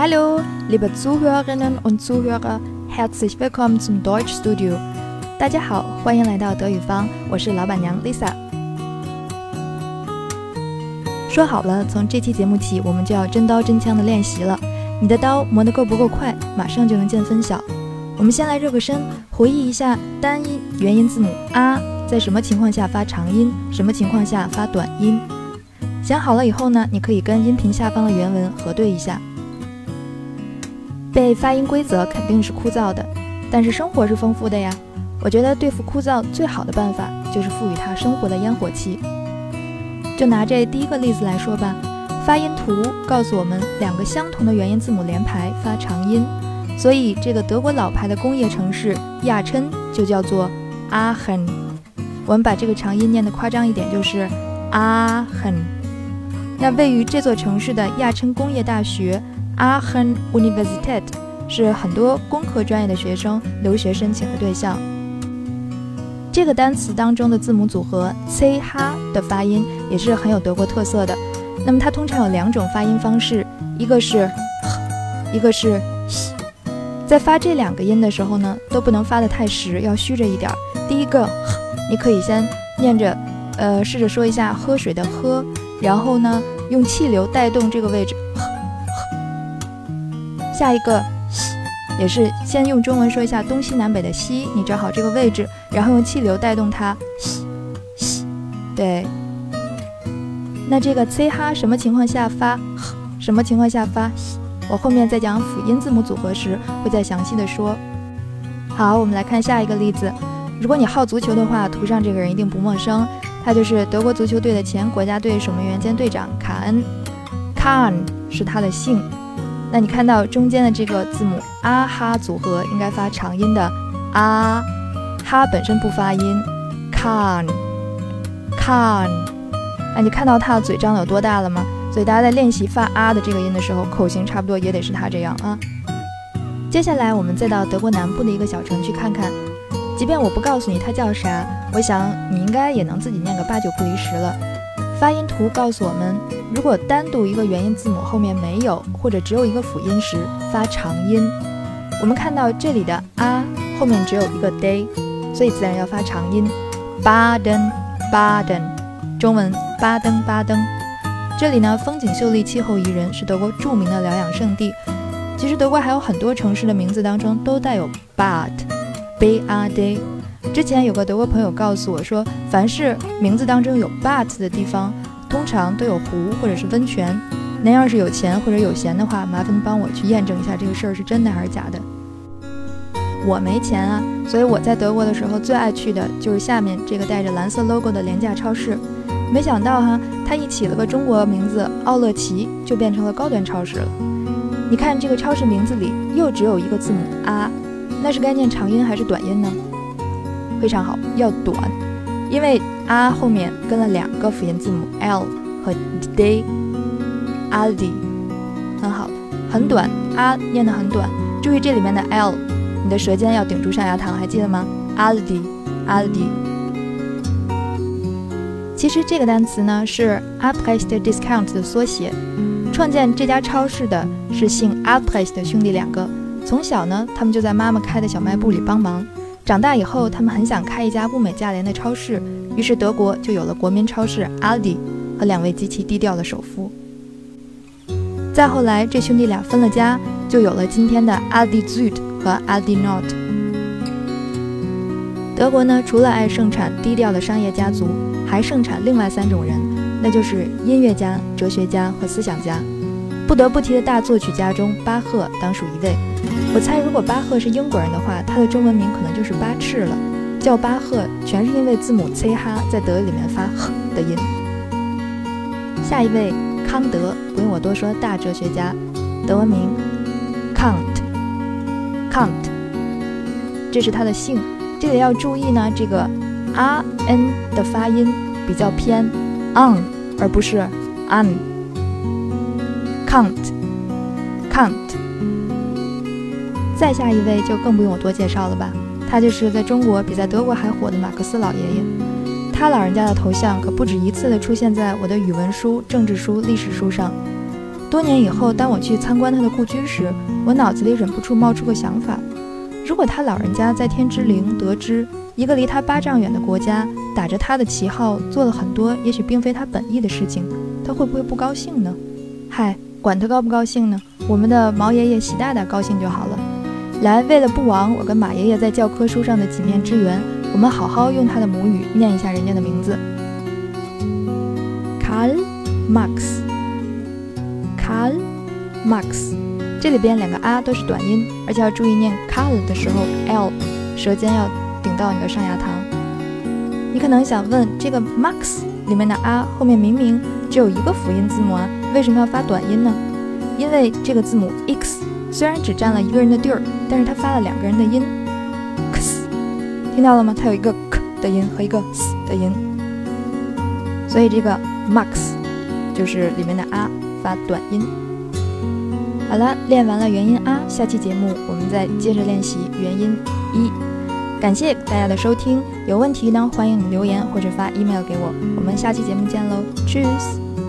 Hallo, liebe Zuhörerinnen und Zuhörer, herzlich willkommen zum Deutschstudio。大家好，欢迎来到德语坊，我是老板娘 Lisa。说好了，从这期节目起，我们就要真刀真枪的练习了。你的刀磨得够不够快，马上就能见分晓。我们先来热个身，回忆一下单音元音字母啊，在什么情况下发长音，什么情况下发短音。想好了以后呢，你可以跟音频下方的原文核对一下。背发音规则肯定是枯燥的，但是生活是丰富的呀。我觉得对付枯燥最好的办法就是赋予它生活的烟火气。就拿这第一个例子来说吧，发音图告诉我们两个相同的元音字母连排发长音，所以这个德国老牌的工业城市亚琛就叫做 Aachen。我们把这个长音念得夸张一点，就是 Aachen。那位于这座城市的亚琛工业大学。Aachen Universität 是很多工科专业的学生留学申请的对象。这个单词当中的字母组合 ch 的发音也是很有德国特色的。那么它通常有两种发音方式，一个是，一个是。在发这两个音的时候呢，都不能发得太实，要虚着一点。第一个，你可以先念着，呃，试着说一下喝水的喝，然后呢，用气流带动这个位置。下一个西，也是先用中文说一下东西南北的西，你找好这个位置，然后用气流带动它西西。对。那这个 c 哈什么情况下发？什么情况下发？我后面在讲辅音字母组合时会再详细的说。好，我们来看下一个例子。如果你好足球的话，图上这个人一定不陌生，他就是德国足球队的前国家队守门员兼队长卡恩。kan 是他的姓。那你看到中间的这个字母啊哈组合应该发长音的啊，哈本身不发音，can，can。哎，你看到他的嘴张的有多大了吗？所以大家在练习发啊的这个音的时候，口型差不多也得是他这样啊。接下来我们再到德国南部的一个小城去看看，即便我不告诉你它叫啥，我想你应该也能自己念个八九不离十了。发音图告诉我们，如果单独一个元音字母后面没有或者只有一个辅音时，发长音。我们看到这里的啊后面只有一个 day，所以自然要发长音。巴登巴登，中文巴登巴登。这里呢，风景秀丽，气候宜人，是德国著名的疗养胜地。其实德国还有很多城市的名字当中都带有 but，b a d。之前有个德国朋友告诉我说，凡是名字当中有 but 的地方，通常都有湖或者是温泉。您要是有钱或者有闲的话，麻烦帮我去验证一下这个事儿是真的还是假的。我没钱啊，所以我在德国的时候最爱去的就是下面这个带着蓝色 logo 的廉价超市。没想到哈，它一起了个中国名字奥乐奇，就变成了高端超市了。你看这个超市名字里又只有一个字母啊，那是该念长音还是短音呢？非常好，要短，因为啊后面跟了两个辅音字母 l 和 d，Aldi，很好，很短，啊念得很短，注意这里面的 l，你的舌尖要顶住上牙膛，还记得吗？Aldi，Aldi。其实这个单词呢是 Albrecht Discount 的缩写，创建这家超市的是姓 Albrecht 的兄弟两个，从小呢他们就在妈妈开的小卖部里帮忙。长大以后，他们很想开一家物美价廉的超市，于是德国就有了国民超市 Aldi 和两位极其低调的首富。再后来，这兄弟俩分了家，就有了今天的 Aldi Süd 和 Aldi Nord。德国呢，除了爱盛产低调的商业家族，还盛产另外三种人，那就是音乐家、哲学家和思想家。不得不提的大作曲家中，巴赫当属一位。我猜，如果巴赫是英国人的话，他的中文名可能就是巴赤了。叫巴赫，全是因为字母 c 哈在德语里面发呵的音。下一位，康德，不用我多说，大哲学家，德文名 Kant，Kant，这是他的姓。这里要注意呢，这个 r n 的发音比较偏 on，而不是 an。Kant，Kant。再下一位就更不用我多介绍了吧，他就是在中国比在德国还火的马克思老爷爷。他老人家的头像可不止一次的出现在我的语文书、政治书、历史书上。多年以后，当我去参观他的故居时，我脑子里忍不住冒出个想法：如果他老人家在天之灵得知一个离他八丈远的国家打着他的旗号做了很多也许并非他本意的事情，他会不会不高兴呢？嗨，管他高不高兴呢，我们的毛爷爷习大大高兴就好了。来，为了不枉我跟马爷爷在教科书上的几面之缘，我们好好用他的母语念一下人家的名字：Karl Marx。Karl Marx，这里边两个啊都是短音，而且要注意念 Karl 的时候，l 舌尖要顶到你的上牙膛。你可能想问，这个 Marx 里面的啊后面明明只有一个辅音字母啊，为什么要发短音呢？因为这个字母 x 虽然只占了一个人的地儿，但是它发了两个人的音，x，听到了吗？它有一个 k 的音和一个 s 的音，所以这个 Max 就是里面的啊。发短音。好了，练完了元音啊，下期节目我们再接着练习元音一。感谢大家的收听，有问题呢欢迎留言或者发 email 给我。我们下期节目见喽，Cheers。